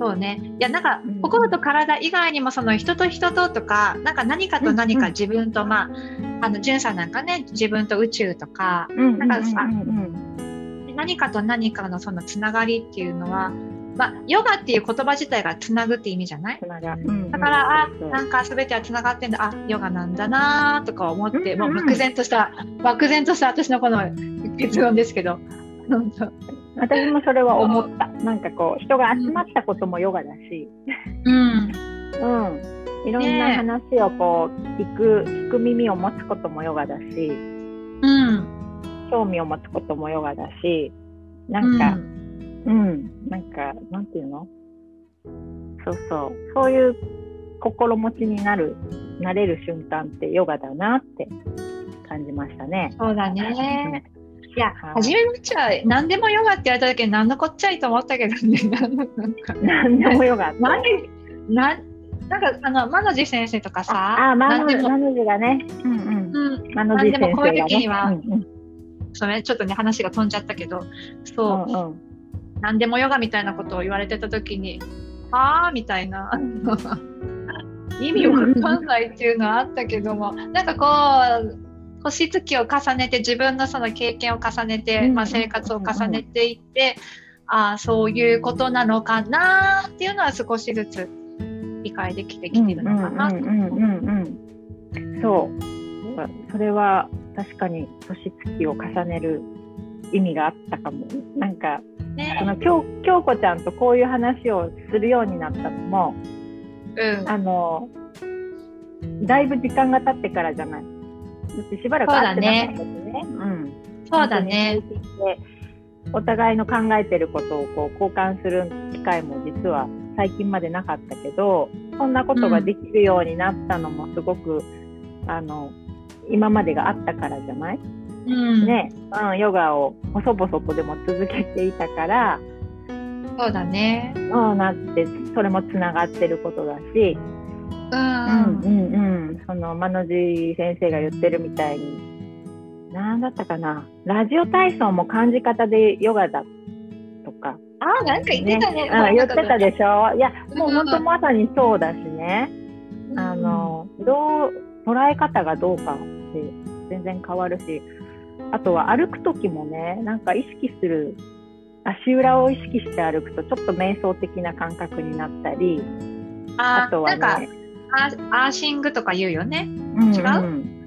そうね。いや、なんかうん、心と体以外にも、その人と人ととか、なんか何かと何か自分と、まあ、あの、じゅんさんなんかね、自分と宇宙とか、うんなんかさ何かと何かのそのつながりっていうのは、まあ、ヨガっていう言葉自体がつなぐって意味じゃない？だから、あなんか全てはつながってんだ、あ、ヨガなんだなとか思って、もう漠然とした、漠然とした私のこの結論ですけど。私もそれは思った。なんかこう、人が集まったこともヨガだし、うん。うん。いろんな話をこう、聞く、聞く耳を持つこともヨガだし、うん。興味を持つこともヨガだし、なんか、うん、なんか、なんていうの？そうそう。そういう心持ちになる、なれる瞬間ってヨガだなって感じましたね。そうだね。いや、はい初めのうちは何でもヨガって言われた時に何のこっちゃいと思ったけどね。な んなんか、何でもヨガ。何なんなんか、あの、マノジ先生とかさ、あ、マノジがね。うんうん。うん、マノジ先生がね。何でもこういう時にはうんうんそれちょっとね、話が飛んじゃったけど、そう、うんうん何でもヨガみたいなことを言われてた時に、はあみたいな。意味わかんないっていうのはあったけども、なんかこう、星月を重ねて自分のその経験を重ねて、うんまあ、生活を重ねていって、ああそういうことなのかなっていうのは少しずつ理解できてきてるのかな。そう。それは確かに年月を重ねる意味があったかも。なんかそねの京京子ちゃんとこういう話をするようになったのもうん、あのだいぶ時間が経ってからじゃないだってしばらく会ってなかったしね。うん。そうだね。お互いの考えてることをこう交換する機会も実は最近までなかったけどそんなことができるようになったのもすごく、あの今までがあったからじゃない、うん、ね、うん、ヨガを細々とでも続けていたから、そうだね。うん、なってそれもつながってることだし、うん、うんうんうん、そのマノジ先生が言ってるみたいに。何だったかな？ラジオ体操も感じ方でヨガだとか、あ、なんか言ってたね。うん、言ってたでしょ？いやもううん本当まさにそうだしね、あのどう捉え方がどうかって全然変わるし。あとは歩く時もねなんか意識する足裏を意識して歩くとちょっと瞑想的な感覚になったり。ああとはねアーシングとか言うよね。うん違ううん。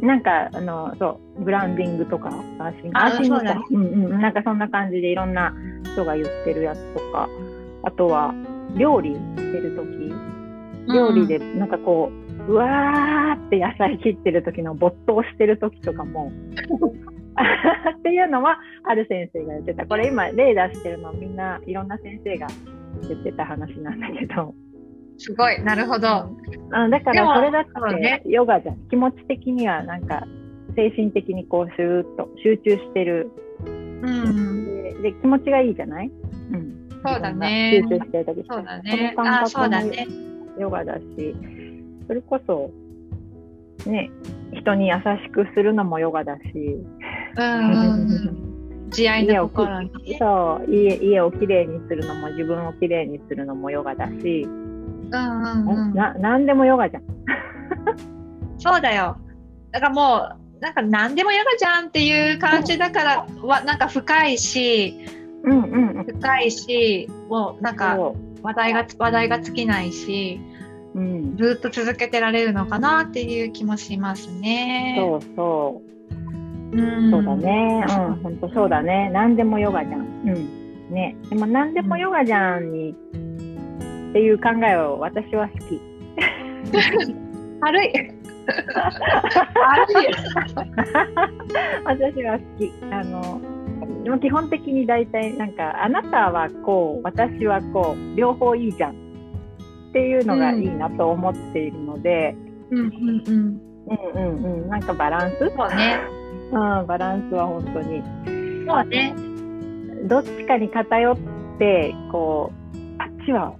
なんかあのそうグランディングとかアーシング。あアーシングそうだね。かうんうん。なんかそんな感じでいろんな人が言ってるやつとか。あとは料理してる時。料理でなんかこう、うわーって野菜切ってる時の没頭してる時とかも。っていうのはある先生が言ってた。これ今例出してるのみんないろんな先生が言ってた話なんだけど、すごい、なるほど。うん、だからそれだっそうね。てヨガじゃん。気持ち的にはなんか精神的にこうシューッと集中してる。うん、でで気持ちがいいじゃない、うん、そうだね。集中してる時そうだね。その感あ、そう覚もだね。ヨガだしそれこそね人に優しくするのもヨガだし。うん愛の心に。そう家家をきれいにするのも自分をきれいにするのもヨガだし、うんうんうん。な何でもヨガじゃん。そうだよ。だからもう、なんか何でもヨガじゃんっていう感じだから、わなんか深いし、うんうんうん深いし、もうなんかそ話題が話題が尽きないし、う、うん、ずっと続けてられるのかなっていう気もしますね。そうそううんそうだ。ね。うん、本当そうだね。何でもヨガじゃん。うん。ね。でも何でもヨガじゃんに、っていう考えを私は好き。軽い。軽い。私は好き。あの、でも基本的に大体なんか、あなたはこう、私はこう、両方いいじゃん。っていうのがいいなと思っているので、うんうんうん。うんうんうん。なんかバランス？そうね。うん、バランスは本当に。そうね。どっちかに偏ってこうあっちは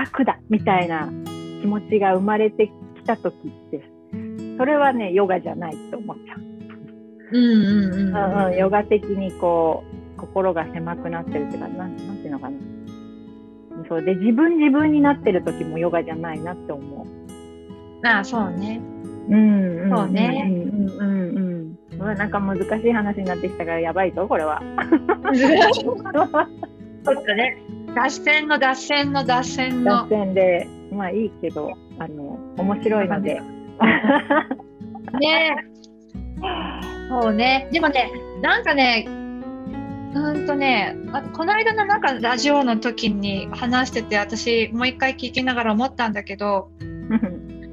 悪だみたいな気持ちが生まれてきた時ってそれはねヨガじゃないと思っちゃう、うんうんうん。うんうん、ヨガ的にこう心が狭くなってるっていうかなんなんていうのかなそうで自分自分になってる時もヨガじゃないなって思う。ああそうね。うん、うん、そうね。うんうんうんうん。なんか難しい話になってきたからやばいぞこれは。ちょっとね脱線の脱線の脱線の。脱線でまあいいけどあの面白いので。ねそうね。でもね、なんかね、うんとね、この間のなんかラジオの時に話してて、私もう一回聞きながら思ったんだけど、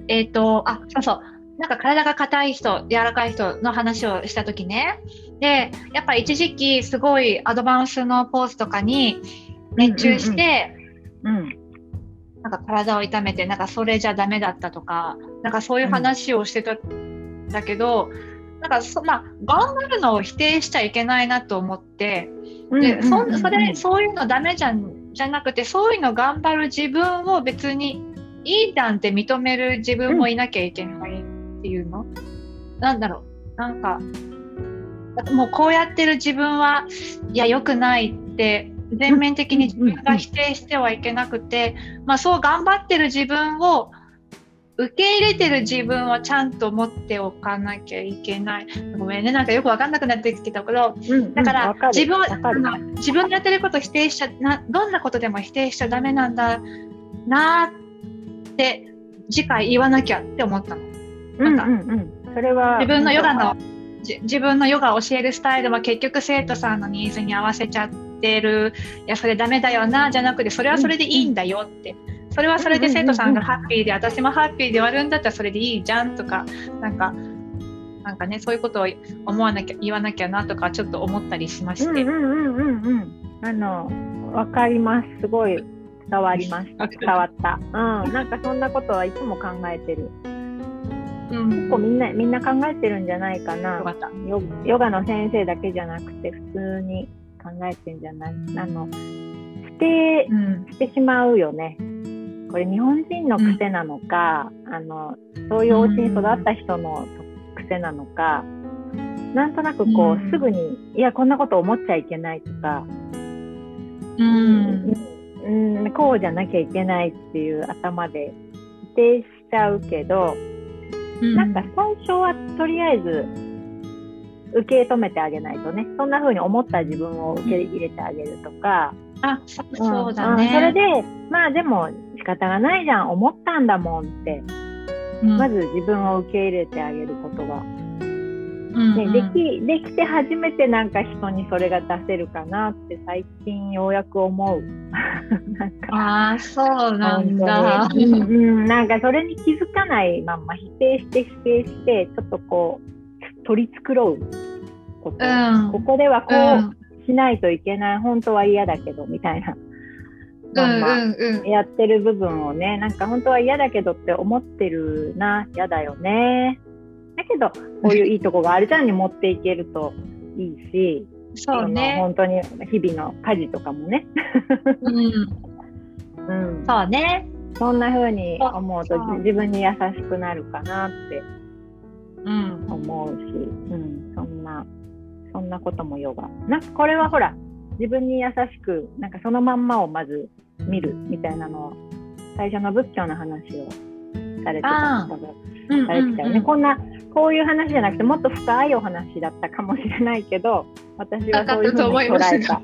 えっと、あ、そうそう。なんか体が硬い人、柔らかい人の話をした時ね。で、やっぱ一時期すごいアドバンスのポーズとかに熱中して、うん、うん、なんか体を痛めて、なんかそれじゃダメだったとか、なんかそういう話をしてたんだけど、なんかそ、まあ、頑張るのを否定しちゃいけないなと思って、でそそれそういうのダメじゃんじゃなくてそういうの頑張る自分を別にいいじゃんって認める自分もいなきゃいけないっていうの、うん、なんだろう。なんかもうこうやってる自分はいや良くないって全面的に自分が否定してはいけなくて、まあ、そう頑張ってる自分を受け入れてる自分はちゃんと持っておかなきゃいけない。ごめんね、なんかよくわかんなくなってきたけど、うん、だから自分自分のやってること否定しちゃな、どんなことでも否定しちゃダメなんだなって次回言わなきゃって思ったの。なんか、うんうん。うん、それは自分のヨガの自分のヨガを教えるスタイルは結局生徒さんのニーズに合わせちゃってるいやそれダメだよなじゃなくてそれはそれでいいんだよって、それはそれで生徒さんがハッピーで、私もハッピーで終わるんだったらそれでいいじゃんとか、なんか、なんかね、そういうことを思わなきゃ、言わなきゃなとか、ちょっと思ったりしまして。うんうんうんうん。あの、わかります。すごい伝わります。伝わった。うん。なんかそんなことはいつも考えてる。うん、結構みんなみんな考えてるんじゃないかなヨヨガの先生だけじゃなくて普通に考えてんじゃない？あの捨て、うん、してしまうよね。これ日本人の癖なのか、うん、あのそういうお家に育った人の癖なのか、うん、なんとなくこう、うん、すぐにいやこんなこと思っちゃいけないとか、うん。うん、こうじゃなきゃいけないっていう頭で否定しちゃうけど、なんか最初はとりあえず受け止めてあげないとね。そんな風に思った自分を受け入れてあげるとか。あそうだね、それでまあでも方がないじゃん思ったんだもんって、うん、まず自分を受け入れてあげることが、うんうん、でできできて初めてなんか人にそれが出せるかなって最近ようやく思う。なんか。ああそうなんだ、うん、うん、なんかそれに気づかないまんま否定して否定してちょっとこう取り繕うこと、うん、ここではこうしないといけない、本当は嫌だけどみたいなまんまやってる部分をね、なんか本当は嫌だけどって思ってるな、嫌だよね。だけど、こういういいとこがあるじゃんに持っていけるといいし、そうね。本当に日々の家事とかもね。うん。うん、そうね。そんな風に思うと自分に優しくなるかなって思うし、うん、そんな、そんなこともヨガ。なん。かこれはほら、自分に優しく、なんかそのまんまをまず見るみたいなのを最初の仏教の話をされてた方がされてたよね、こんなこういう話じゃなくてもっと深いお話だったかもしれないけど私はそういうふうに捉えた。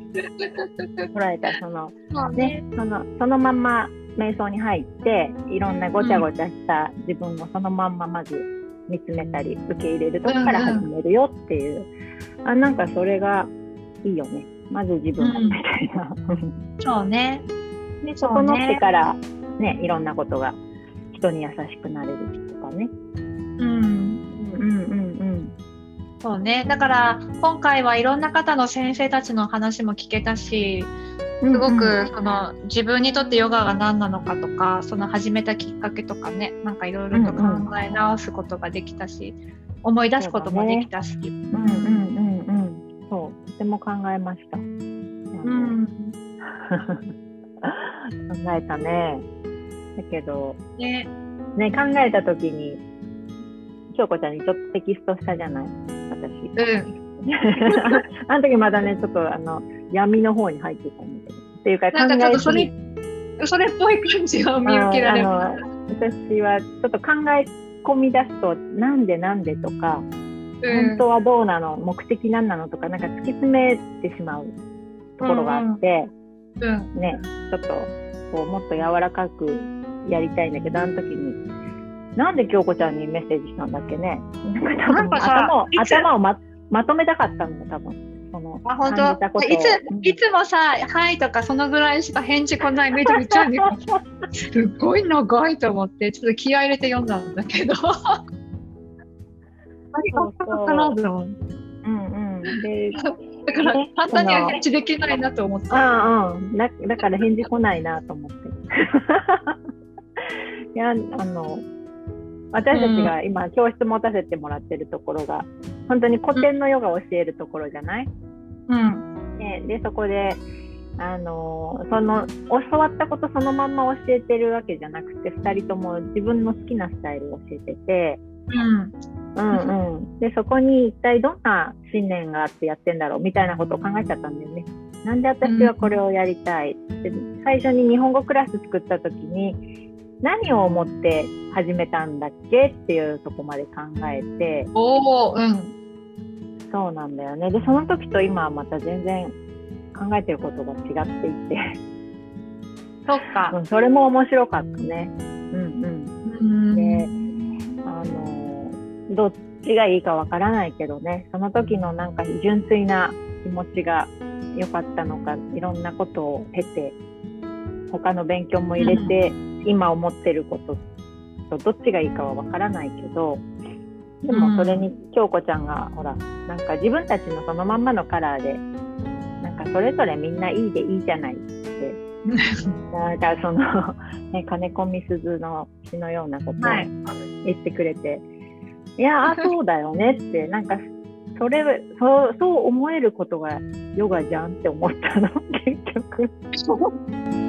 捉えたその、ね、そのそのまんま瞑想に入っていろんなごちゃごちゃした自分をそのまんままず見つめたり受け入れるとこから始めるよっていう、うんうん、あなんかそれがいいよね。まず自分みたいな。うん、そうね。で整ってからねいろんなことが人に優しくなれるとかね。うん、うんうんうん。そうね。だから今回はいろんな方の先生たちの話も聞けたしすごくその自分にとってヨガが何なのかとかその始めたきっかけとかねなんかいろいろと考え直すことができたし、うんうん、思い出すこともできたし。うね、うんうんうんうんそうとても考えました。うん考えたね。だけど、ね、ね考えた時に、京子ちゃんにちょっとテキストしたじゃない？私。うん。あの時まだね、ちょっとあの闇の方に入ってた。っていうか考えすぎ、それっぽい感じを見受けられます。私はちょっと考え込み出すと、なんでなんでとか、うん、本当はどうなの、目的何なのとか、なんか突き詰めてしまうところがあって、うん、ね、ちょっとこうもっと柔らかくやりたいんだけど、あの時に、なんで京子ちゃんにメッセージしたんだっけね。なんか頭を頭をままとめたかったの多分。そのあ本当？いついつもさ「はい」とかそのぐらいしか返事来ないめちゃめちゃすっごい長いと思ってちょっと気合い入れて読んだんだけど。ありがとうかなと思う。うんうん。でだから簡単には返事できないなと思って。ああ、だだから返事来ないなと思って。いや、あの、私たちが今教室持たせてもらってるところが、本当に古典のヨガを教えるところじゃない、うん、ででそこであのその教わったことそのまんま教えてるわけじゃなくて2人とも自分の好きなスタイルを教えてて、うん、うんうん。でそこに一体どんな信念があってやってんだろうみたいなことを考えちゃったんだよね。なんで私はこれをやりたい、で最初に日本語クラス作った時に何を思って始めたんだっけっていうとこまで考えて。おうん。そうなんだよね。でその時と今はまた全然考えてることが違っていて。そっか、うん、それも面白かったね。うんうん。であのどっちがいいかわからないけどね。その時のなんか純粋な気持ちが良かったのかいろんなことを経て他の勉強も入れて、うん今思ってることとどっちがいいかはわからないけどでもそれに京子ちゃんが、ほらなんか自分たちのそのまんまのカラーでなんかそれぞれみんないいでいいじゃないって。なんかその、ね、金子みすずの詩のようなことを言ってくれて、はい、いやそうだよねって なんかそれそうそう思えることがヨガじゃんって思ったの結局。